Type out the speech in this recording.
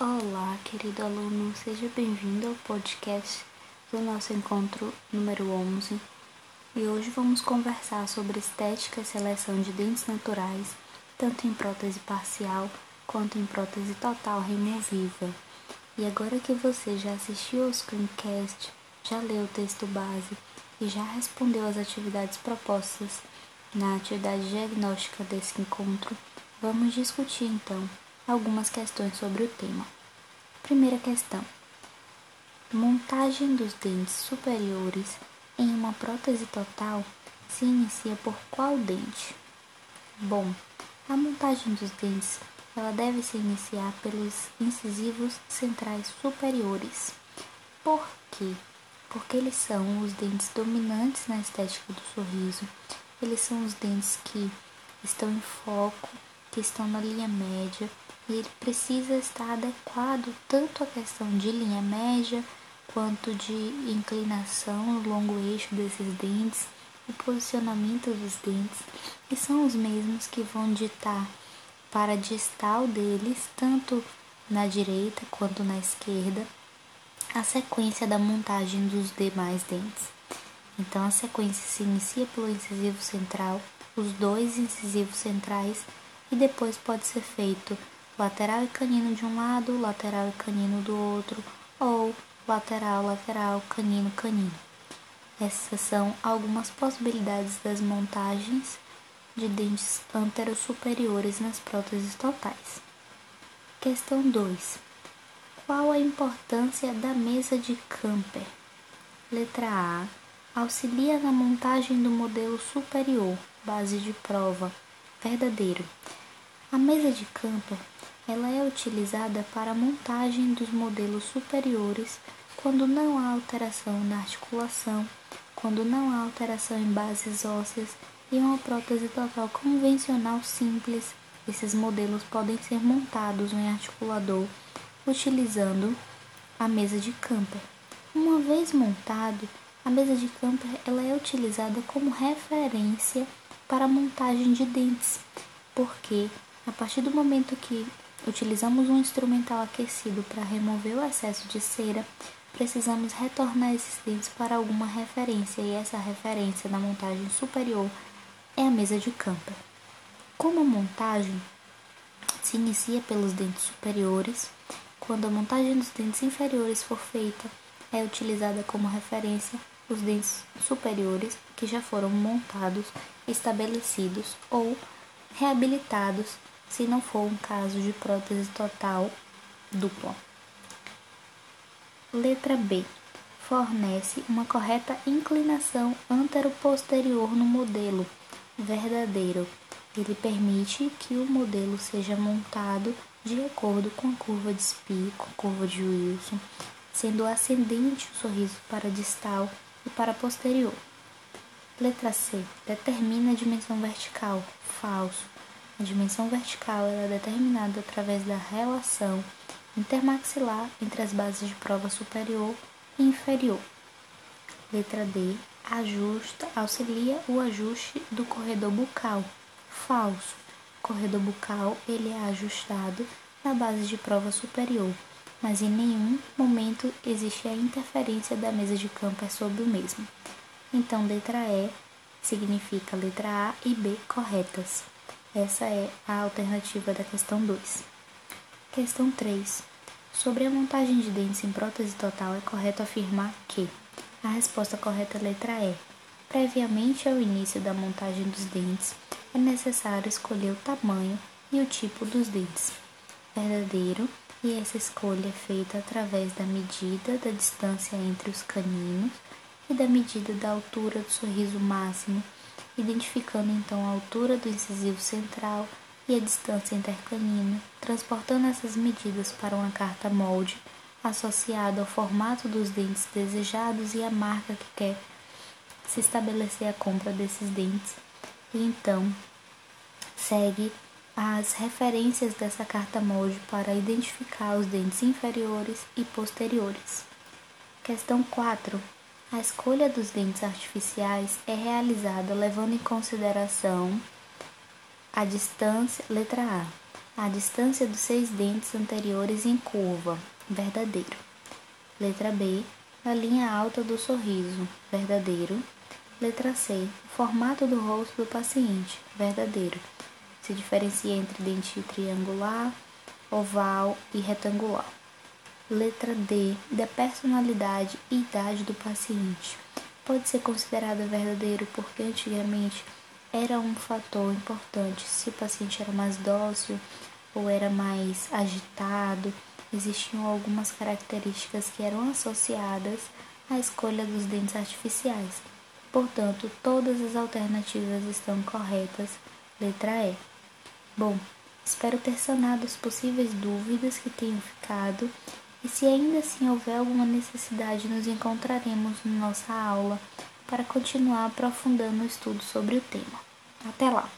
Olá, querido aluno, seja bem-vindo ao podcast do nosso encontro número 11. E hoje vamos conversar sobre estética e seleção de dentes naturais, tanto em prótese parcial quanto em prótese total removível. E agora que você já assistiu ao screencast, já leu o texto base e já respondeu às atividades propostas na atividade diagnóstica desse encontro, vamos discutir então algumas questões sobre o tema. Primeira questão: montagem dos dentes superiores em uma prótese total se inicia por qual dente? Bom, a montagem dos dentes ela deve se iniciar pelos incisivos centrais superiores. Por quê? Porque eles são os dentes dominantes na estética do sorriso. Eles são os dentes que estão em foco, que estão na linha média e ele precisa estar adequado tanto à questão de linha média quanto de inclinação no longo eixo desses dentes, o posicionamento dos dentes, e são os mesmos que vão ditar para distal deles, tanto na direita quanto na esquerda, a sequência da montagem dos demais dentes. Então a sequência se inicia pelo incisivo central, os dois incisivos centrais, e depois pode ser feito lateral e canino de um lado, lateral e canino do outro, ou lateral, lateral, canino, canino. Essas são algumas possibilidades das montagens de dentes anterosuperiores nas próteses totais. Questão 2. Qual a importância da mesa de Camper? Letra A. Auxilia na montagem do modelo superior, base de prova, verdadeiro. A mesa de Camper ela é utilizada para a montagem dos modelos superiores quando não há alteração na articulação, quando não há alteração em bases ósseas e uma prótese total convencional simples. Esses modelos podem ser montados em articulador utilizando a mesa de Camper. Uma vez montado, a mesa de Camper ela é utilizada como referência para a montagem de dentes, porque a partir do momento que utilizamos um instrumental aquecido para remover o excesso de cera, precisamos retornar esses dentes para alguma referência e essa referência na montagem superior é a mesa de camper. Como a montagem se inicia pelos dentes superiores, quando a montagem dos dentes inferiores for feita, é utilizada como referência os dentes superiores que já foram montados, estabelecidos ou reabilitados, se não for um caso de prótese total dupla. Letra B fornece uma correta inclinação antero-posterior no modelo verdadeiro. Ele permite que o modelo seja montado de acordo com a curva de a curva de Wilson, sendo ascendente o sorriso para distal e para posterior. Letra C. Determina a dimensão vertical. Falso. A dimensão vertical é determinada através da relação intermaxilar entre as bases de prova superior e inferior. Letra D. Ajusta, auxilia o ajuste do corredor bucal. Falso. O corredor bucal ele é ajustado na base de prova superior, mas em nenhum momento existe a interferência da mesa de campo sobre o mesmo. Então, letra E significa letra A e B corretas. Essa é a alternativa da questão 2. Questão 3. Sobre a montagem de dentes em prótese total, é correto afirmar que a resposta correta é letra E. Previamente ao início da montagem dos dentes, é necessário escolher o tamanho e o tipo dos dentes. Verdadeiro, e essa escolha é feita através da medida da distância entre os caninos e da medida da altura do sorriso máximo, identificando então a altura do incisivo central e a distância intercanina, transportando essas medidas para uma carta molde associada ao formato dos dentes desejados e a marca que quer se estabelecer a compra desses dentes. E então segue as referências dessa carta molde para identificar os dentes inferiores e posteriores. Questão 4. A escolha dos dentes artificiais é realizada levando em consideração a distância, letra A, A distância dos seis dentes anteriores em curva, verdadeiro. Letra B. A linha alta do sorriso, verdadeiro. Letra C. O formato do rosto do paciente, verdadeiro. Se diferencia entre dente triangular, oval e retangular. Letra D. Da personalidade e idade do paciente. Pode ser considerado verdadeiro porque antigamente era um fator importante se o paciente era mais dócil ou era mais agitado. Existiam algumas características que eram associadas à escolha dos dentes artificiais. Portanto, todas as alternativas estão corretas. Letra E. Bom, espero ter sanado as possíveis dúvidas que tenham ficado e se ainda assim houver alguma necessidade, nos encontraremos na nossa aula para continuar aprofundando o estudo sobre o tema. Até lá!